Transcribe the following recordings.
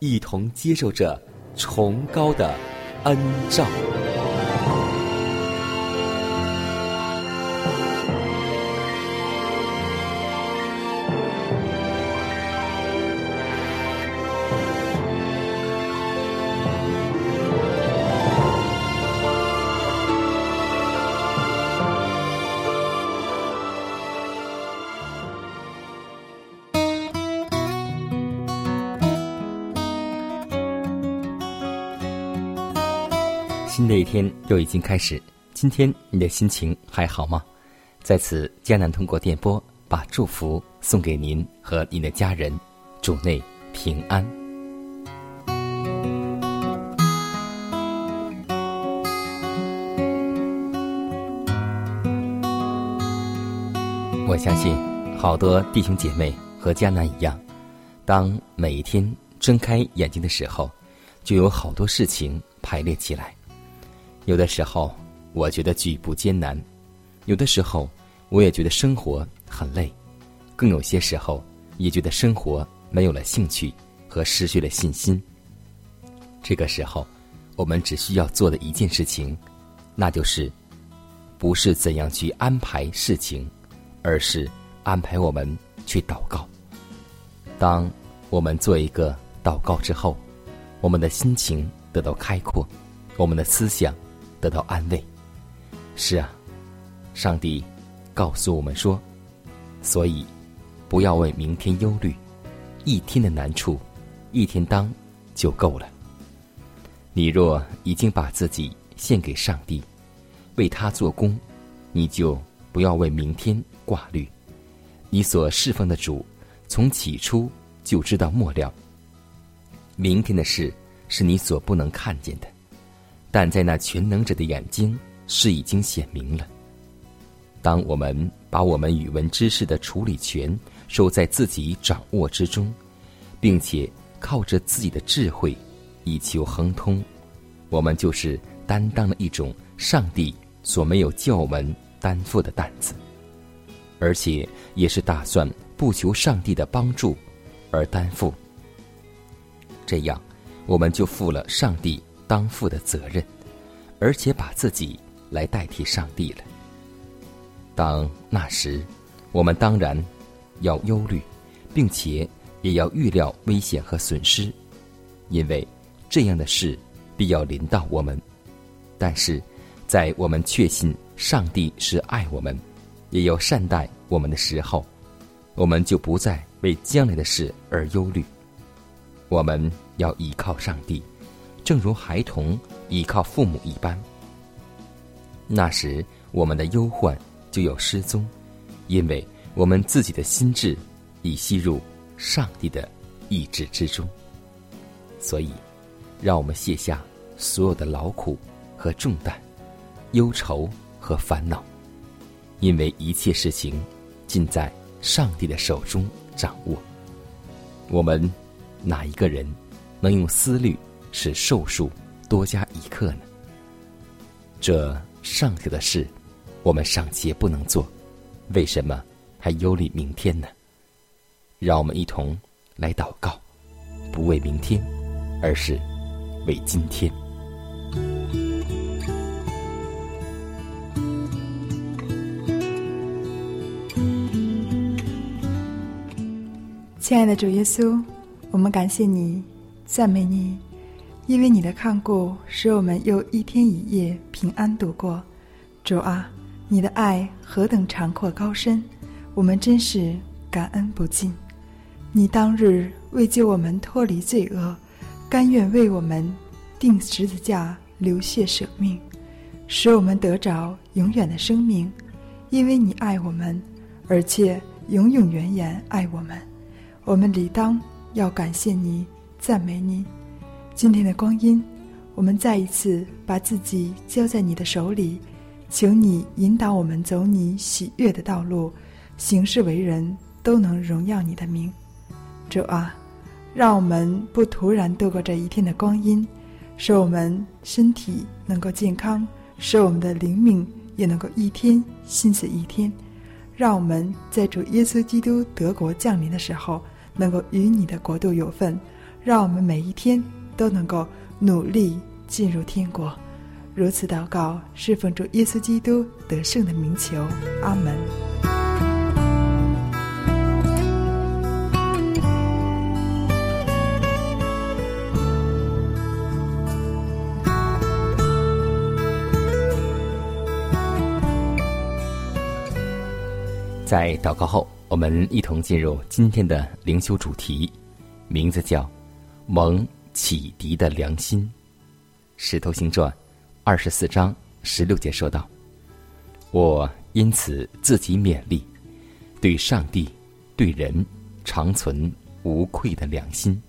一同接受着崇高的恩照。又已经开始，今天你的心情还好吗？在此，迦南通过电波把祝福送给您和您的家人，主内平安。我相信，好多弟兄姐妹和迦南一样，当每一天睁开眼睛的时候，就有好多事情排列起来。有的时候，我觉得举步艰难；有的时候，我也觉得生活很累；更有些时候，也觉得生活没有了兴趣和失去了信心。这个时候，我们只需要做的一件事情，那就是不是怎样去安排事情，而是安排我们去祷告。当我们做一个祷告之后，我们的心情得到开阔，我们的思想。得到安慰。是啊，上帝告诉我们说，所以不要为明天忧虑，一天的难处，一天当就够了。你若已经把自己献给上帝，为他做工，你就不要为明天挂虑。你所侍奉的主，从起初就知道末了。明天的事是你所不能看见的。但在那全能者的眼睛是已经显明了。当我们把我们语文知识的处理权收在自己掌握之中，并且靠着自己的智慧以求亨通，我们就是担当了一种上帝所没有叫我们担负的担子，而且也是打算不求上帝的帮助而担负。这样，我们就负了上帝。当负的责任，而且把自己来代替上帝了。当那时，我们当然要忧虑，并且也要预料危险和损失，因为这样的事必要临到我们。但是，在我们确信上帝是爱我们，也要善待我们的时候，我们就不再为将来的事而忧虑。我们要依靠上帝。正如孩童依靠父母一般，那时我们的忧患就有失踪，因为我们自己的心智已吸入上帝的意志之中。所以，让我们卸下所有的劳苦和重担、忧愁和烦恼，因为一切事情尽在上帝的手中掌握。我们哪一个人能用思虑？使寿数多加一刻呢，这上下的事我们尚且不能做，为什么还忧虑明天呢？让我们一同来祷告，不为明天，而是为今天。亲爱的主耶稣，我们感谢你，赞美你。因为你的看顾，使我们又一天一夜平安度过。主啊，你的爱何等长阔高深，我们真是感恩不尽。你当日为救我们脱离罪恶，甘愿为我们定十字架，流血舍命，使我们得着永远的生命。因为你爱我们，而且永永远远爱我们。我们理当要感谢你，赞美你。今天的光阴，我们再一次把自己交在你的手里，请你引导我们走你喜悦的道路，行事为人，都能荣耀你的名。主啊，让我们不突然度过这一天的光阴，使我们身体能够健康，使我们的灵敏也能够一天新似一天。让我们在主耶稣基督德国降临的时候，能够与你的国度有份。让我们每一天都能够努力进入天国。如此祷告，侍奉主耶稣基督得胜的名求。阿门。在祷告后，我们一同进入今天的灵修主题，名字叫“蒙启迪的良心”。石头星传二十四章十六节说道：“我因此自己勉励，对上帝、对人，常存无愧的良心。”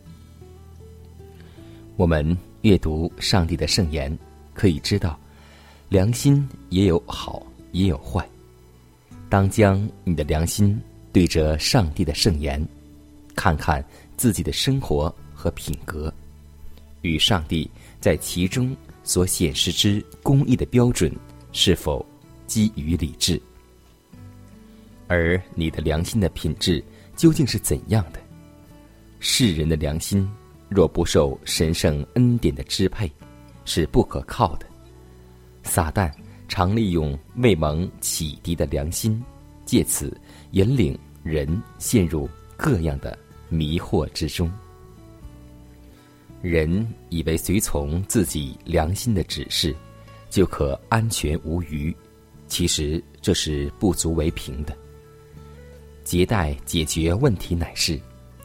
我们阅读上帝的圣言，可以知道，良心也有好，也有坏。当将你的良心对着上帝的圣言，看看自己的生活和品格，与上帝在其中所显示之公义的标准是否基于理智，而你的良心的品质究竟是怎样的？世人的良心若不受神圣恩典的支配，是不可靠的。撒旦。常利用未蒙启迪的良心，借此引领人陷入各样的迷惑之中。人以为随从自己良心的指示，就可安全无虞，其实这是不足为凭的。亟待解决问题乃是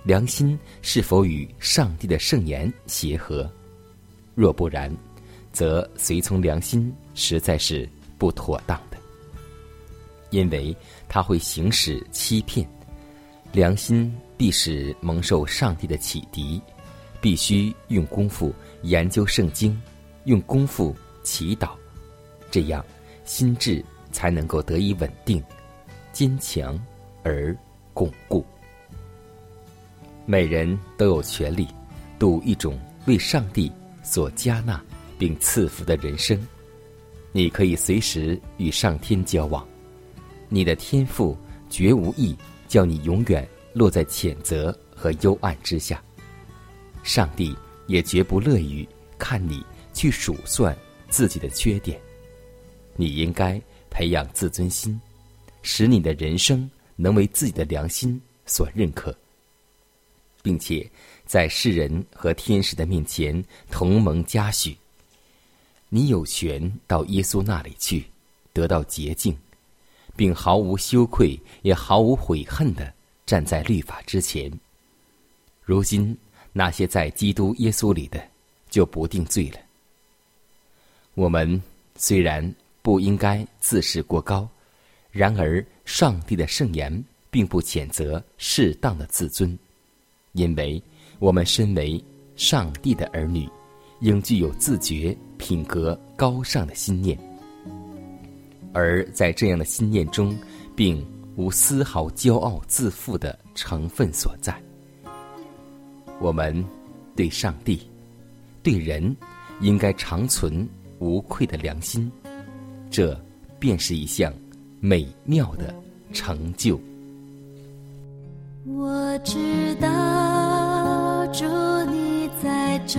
良心是否与上帝的圣言协和。若不然，则随从良心实在是。不妥当的，因为他会行使欺骗，良心必使蒙受上帝的启迪，必须用功夫研究圣经，用功夫祈祷，这样心智才能够得以稳定、坚强而巩固。每人都有权利度一种为上帝所加纳并赐福的人生。你可以随时与上天交往，你的天赋绝无意叫你永远落在谴责和幽暗之下。上帝也绝不乐于看你去数算自己的缺点。你应该培养自尊心，使你的人生能为自己的良心所认可，并且在世人和天使的面前同盟嘉许。你有权到耶稣那里去，得到洁净，并毫无羞愧也毫无悔恨的站在律法之前。如今那些在基督耶稣里的，就不定罪了。我们虽然不应该自视过高，然而上帝的圣言并不谴责适当的自尊，因为我们身为上帝的儿女。应具有自觉、品格高尚的心念，而在这样的心念中，并无丝毫骄傲自负的成分所在。我们对上帝、对人，应该长存无愧的良心，这便是一项美妙的成就。我知道，祝你在这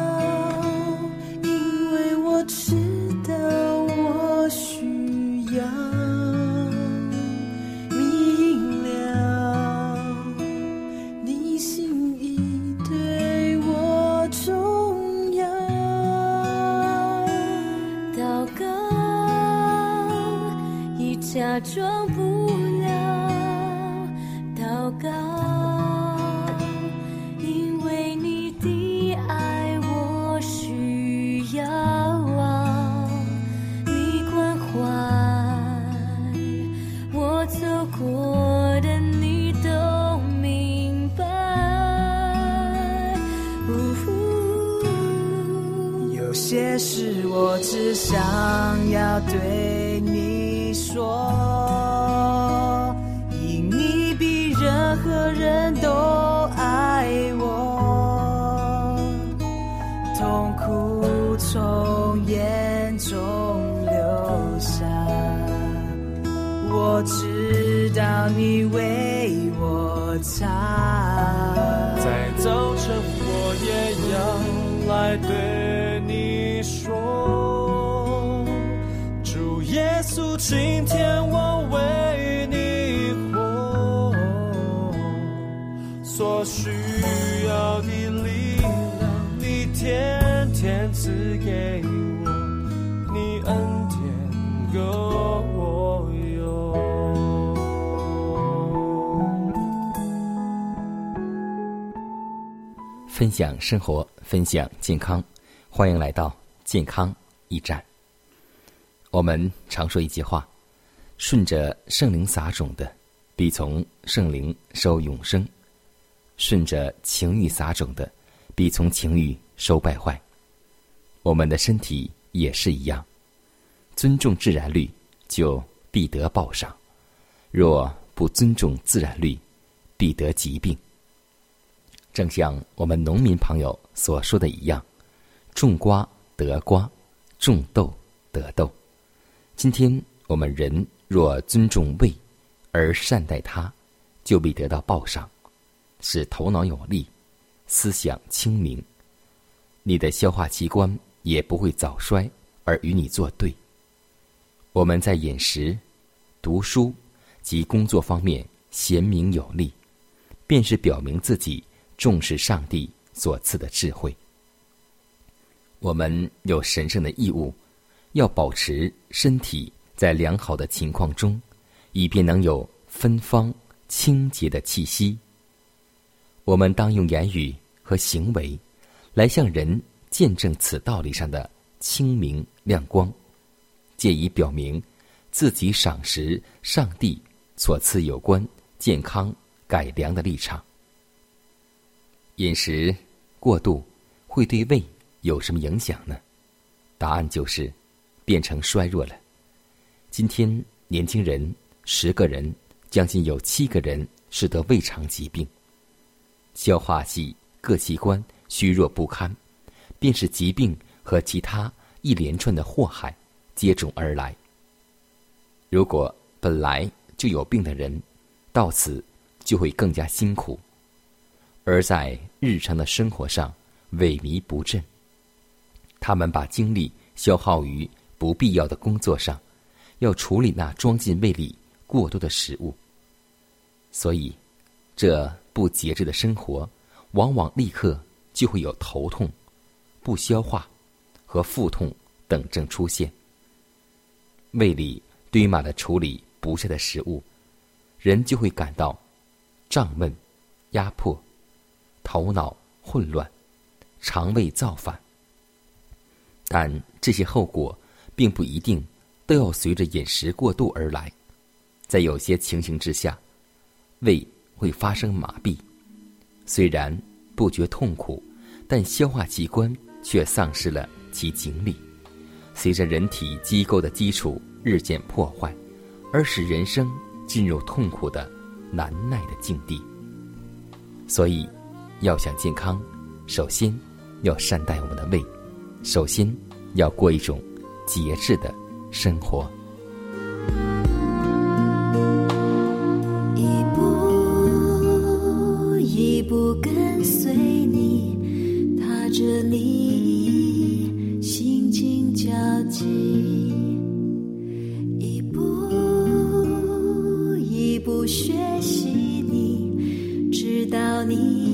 假装不了祷告，因为你的爱我需要啊，你关怀我走过的你都明白。有些事我只想要对你说，因你比任何人都爱我，痛苦从眼中流下，我知道你为我擦。在早晨，我也要来对今天我为你活，所需要的力量，你天天赐给我，你恩典够我用。分享生活，分享健康，欢迎来到健康驿站。我们常说一句话：“顺着圣灵撒种的，必从圣灵收永生；顺着情欲撒种的，必从情欲收败坏。”我们的身体也是一样，尊重自然律，就必得报赏；若不尊重自然律，必得疾病。正像我们农民朋友所说的一样：“种瓜得瓜，种豆得豆。”今天我们人若尊重胃而善待它，就必得到报赏，使头脑有力，思想清明。你的消化器官也不会早衰而与你作对。我们在饮食、读书及工作方面贤明有力，便是表明自己重视上帝所赐的智慧。我们有神圣的义务，要保持身体在良好的情况中，以便能有芬芳清洁的气息。我们当用言语和行为。来向人见证此道理上的清明亮光，借以表明自己赏识上帝所赐有关健康改良的立场。饮食过度会对胃有什么影响呢？答案就是变成衰弱了。今天年轻人十个人将近有七个人是得胃肠疾病，消化系各器官。虚弱不堪，便是疾病和其他一连串的祸害接踵而来。如果本来就有病的人，到此就会更加辛苦，而在日常的生活上萎靡不振。他们把精力消耗于不必要的工作上，要处理那装进胃里过多的食物，所以这不节制的生活，往往立刻。就会有头痛、不消化和腹痛等症出现。胃里堆满了处理不下的食物，人就会感到胀闷、压迫、头脑混乱、肠胃造反。但这些后果并不一定都要随着饮食过度而来，在有些情形之下，胃会发生麻痹，虽然。不觉痛苦，但消化器官却丧失了其精力。随着人体机构的基础日渐破坏，而使人生进入痛苦的难耐的境地。所以，要想健康，首先要善待我们的胃，首先要过一种节制的生活。一步一步跟随你，踏着你心情交集，一步一步学习你，直到你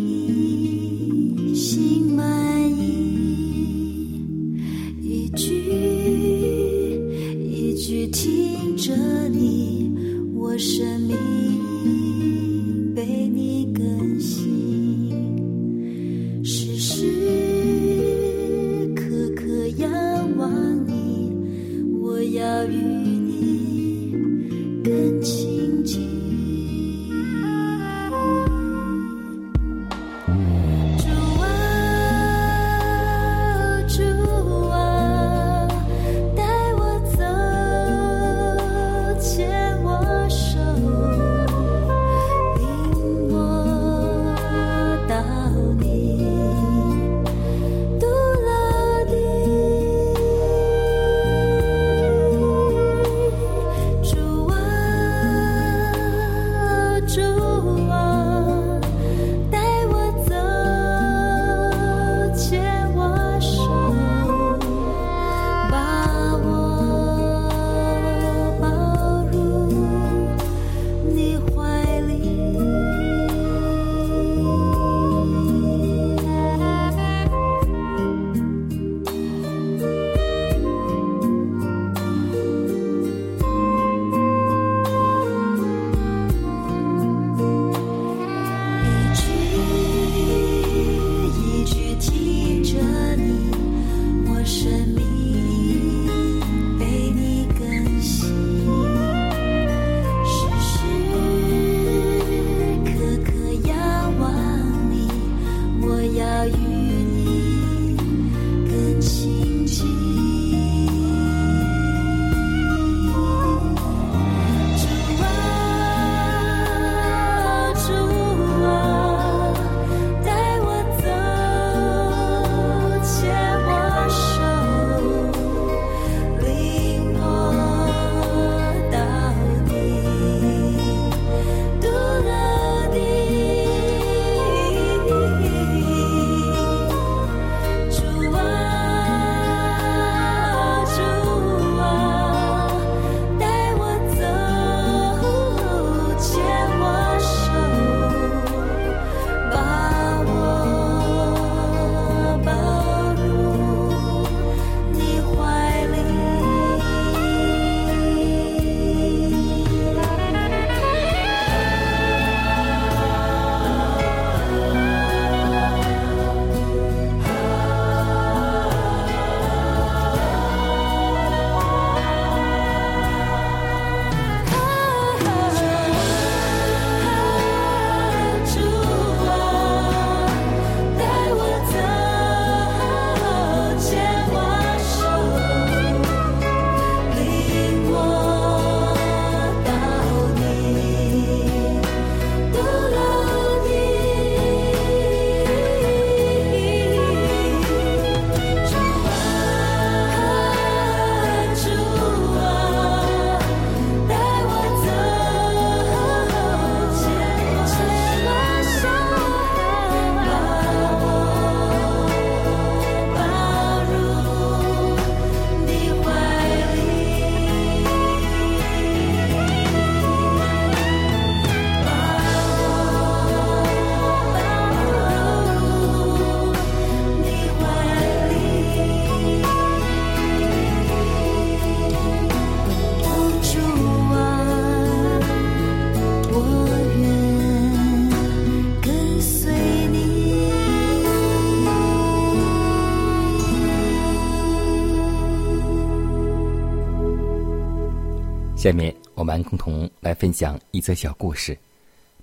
下面我们共同来分享一则小故事，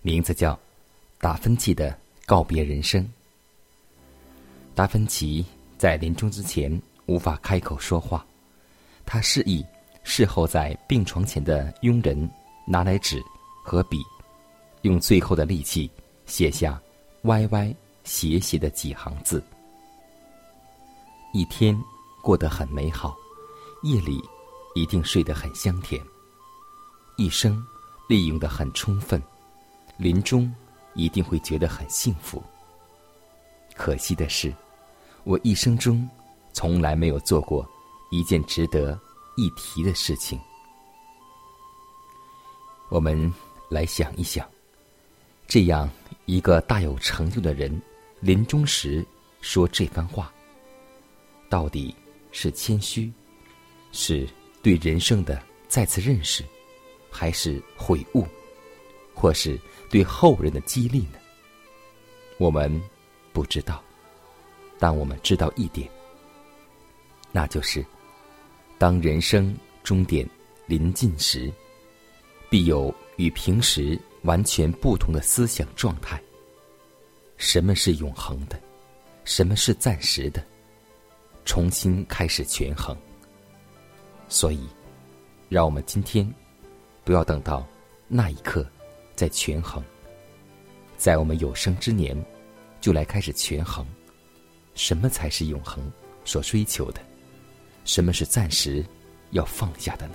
名字叫《达芬奇的告别人生》。达芬奇在临终之前无法开口说话，他示意侍候在病床前的佣人拿来纸和笔，用最后的力气写下歪歪斜斜的几行字。一天过得很美好，夜里一定睡得很香甜。一生利用的很充分，临终一定会觉得很幸福。可惜的是，我一生中从来没有做过一件值得一提的事情。我们来想一想，这样一个大有成就的人，临终时说这番话，到底是谦虚，是对人生的再次认识？还是悔悟，或是对后人的激励呢？我们不知道，但我们知道一点，那就是，当人生终点临近时，必有与平时完全不同的思想状态。什么是永恒的？什么是暂时的？重新开始权衡。所以，让我们今天。不要等到那一刻再权衡，在我们有生之年就来开始权衡，什么才是永恒所追求的，什么是暂时要放下的呢？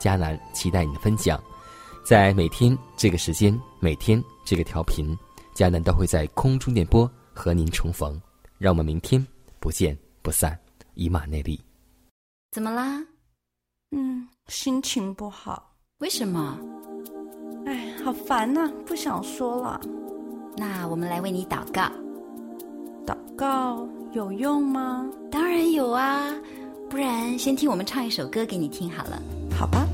迦南期待你的分享，在每天这个时间，每天这个调频，迦南都会在空中电波和您重逢。让我们明天不见不散，以马内利。怎么啦？嗯，心情不好。为什么？哎，好烦呐，不想说了。那我们来为你祷告。祷告有用吗？当然有啊，不然先听我们唱一首歌给你听好了。好吧。